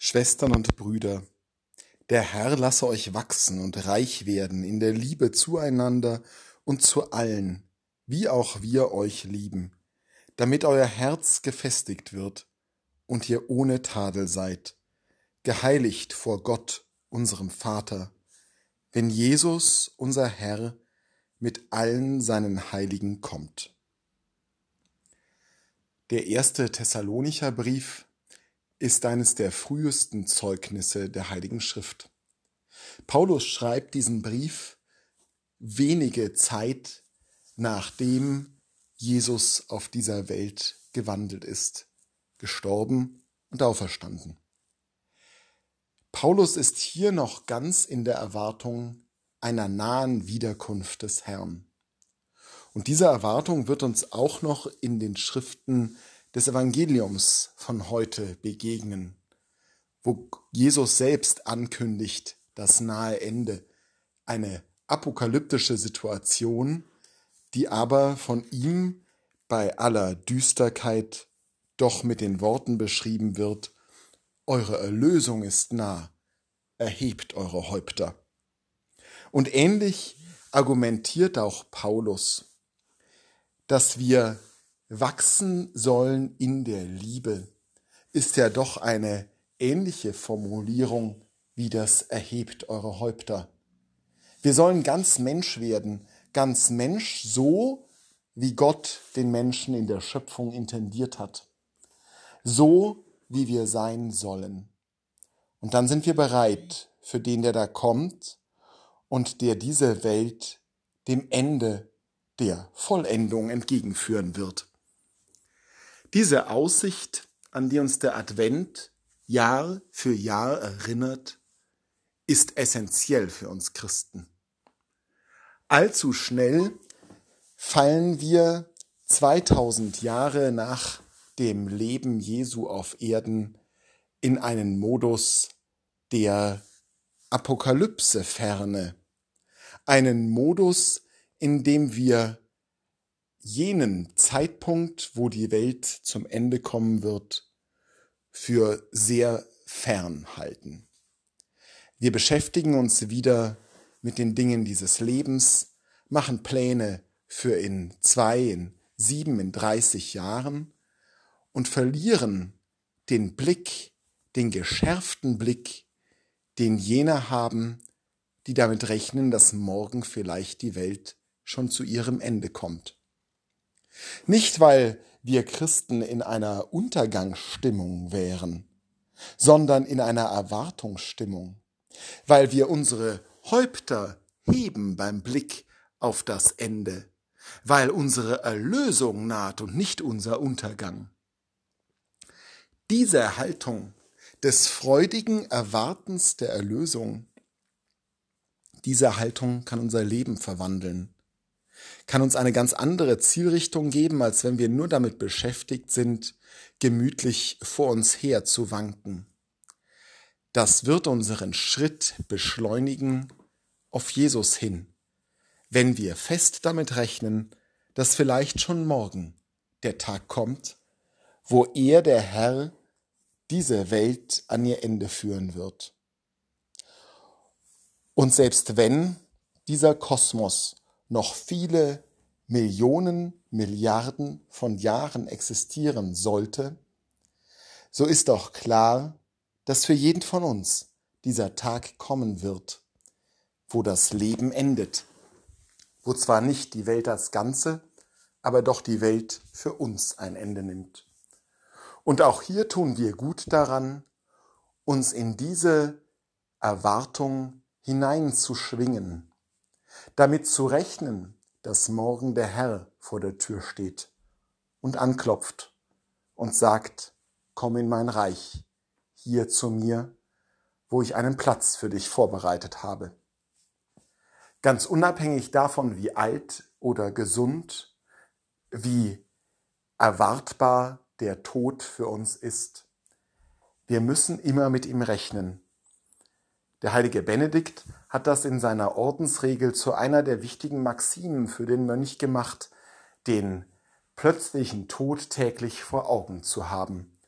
Schwestern und Brüder, der Herr lasse euch wachsen und reich werden in der Liebe zueinander und zu allen, wie auch wir euch lieben, damit euer Herz gefestigt wird und ihr ohne Tadel seid, geheiligt vor Gott, unserem Vater, wenn Jesus, unser Herr, mit allen seinen Heiligen kommt. Der erste Thessalonicher Brief ist eines der frühesten Zeugnisse der Heiligen Schrift. Paulus schreibt diesen Brief wenige Zeit nachdem Jesus auf dieser Welt gewandelt ist, gestorben und auferstanden. Paulus ist hier noch ganz in der Erwartung einer nahen Wiederkunft des Herrn. Und diese Erwartung wird uns auch noch in den Schriften des Evangeliums von heute begegnen, wo Jesus selbst ankündigt das nahe Ende, eine apokalyptische Situation, die aber von ihm bei aller Düsterkeit doch mit den Worten beschrieben wird, Eure Erlösung ist nah, erhebt eure Häupter. Und ähnlich argumentiert auch Paulus, dass wir wachsen sollen in der Liebe, ist ja doch eine ähnliche Formulierung wie das erhebt eure Häupter. Wir sollen ganz Mensch werden, ganz Mensch so, wie Gott den Menschen in der Schöpfung intendiert hat. So, wie wir sein sollen. Und dann sind wir bereit für den, der da kommt und der diese Welt dem Ende der Vollendung entgegenführen wird. Diese Aussicht, an die uns der Advent Jahr für Jahr erinnert, ist essentiell für uns Christen. Allzu schnell fallen wir 2000 Jahre nach dem Leben Jesu auf Erden in einen Modus der Apokalypse ferne, einen Modus, in dem wir jenen Zeitpunkt, wo die Welt zum Ende kommen wird, für sehr fern halten. Wir beschäftigen uns wieder mit den Dingen dieses Lebens, machen Pläne für in zwei, in sieben, in dreißig Jahren und verlieren den Blick, den geschärften Blick, den jener haben, die damit rechnen, dass morgen vielleicht die Welt schon zu ihrem Ende kommt. Nicht, weil wir Christen in einer Untergangsstimmung wären, sondern in einer Erwartungsstimmung, weil wir unsere Häupter heben beim Blick auf das Ende, weil unsere Erlösung naht und nicht unser Untergang. Diese Haltung des freudigen Erwartens der Erlösung, diese Haltung kann unser Leben verwandeln kann uns eine ganz andere Zielrichtung geben, als wenn wir nur damit beschäftigt sind, gemütlich vor uns her zu wanken. Das wird unseren Schritt beschleunigen auf Jesus hin, wenn wir fest damit rechnen, dass vielleicht schon morgen der Tag kommt, wo er, der Herr, diese Welt an ihr Ende führen wird. Und selbst wenn dieser Kosmos noch viele Millionen, Milliarden von Jahren existieren sollte, so ist doch klar, dass für jeden von uns dieser Tag kommen wird, wo das Leben endet, wo zwar nicht die Welt als Ganze, aber doch die Welt für uns ein Ende nimmt. Und auch hier tun wir gut daran, uns in diese Erwartung hineinzuschwingen, damit zu rechnen, dass morgen der Herr vor der Tür steht und anklopft und sagt, komm in mein Reich, hier zu mir, wo ich einen Platz für dich vorbereitet habe. Ganz unabhängig davon, wie alt oder gesund, wie erwartbar der Tod für uns ist, wir müssen immer mit ihm rechnen der heilige Benedikt hat das in seiner Ordensregel zu einer der wichtigen Maximen für den Mönch gemacht, den plötzlichen Tod täglich vor Augen zu haben.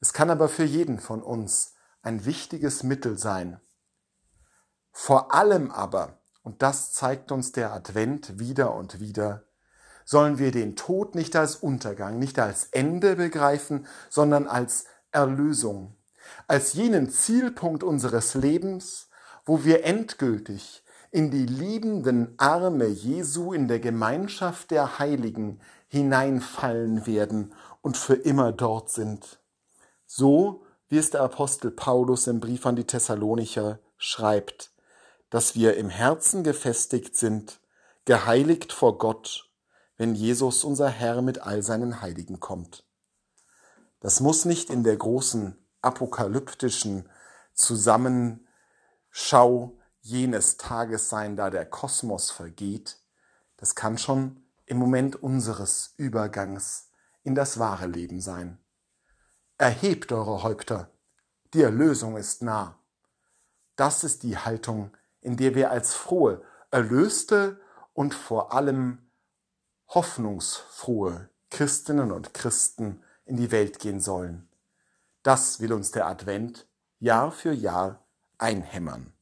Es kann aber für jeden von uns ein wichtiges Mittel sein. Vor allem aber, und das zeigt uns der Advent wieder und wieder, sollen wir den Tod nicht als Untergang, nicht als Ende begreifen, sondern als Erlösung, als jenen Zielpunkt unseres Lebens, wo wir endgültig in die liebenden Arme Jesu in der Gemeinschaft der Heiligen hineinfallen werden und für immer dort sind. So wie es der Apostel Paulus im Brief an die Thessalonicher schreibt, dass wir im Herzen gefestigt sind, geheiligt vor Gott, wenn Jesus unser Herr mit all seinen Heiligen kommt. Das muss nicht in der großen apokalyptischen Zusammenschau jenes Tages sein, da der Kosmos vergeht. Das kann schon im Moment unseres Übergangs in das wahre Leben sein. Erhebt eure Häupter, die Erlösung ist nah. Das ist die Haltung, in der wir als frohe, erlöste und vor allem hoffnungsfrohe Christinnen und Christen in die Welt gehen sollen. Das will uns der Advent Jahr für Jahr einhämmern.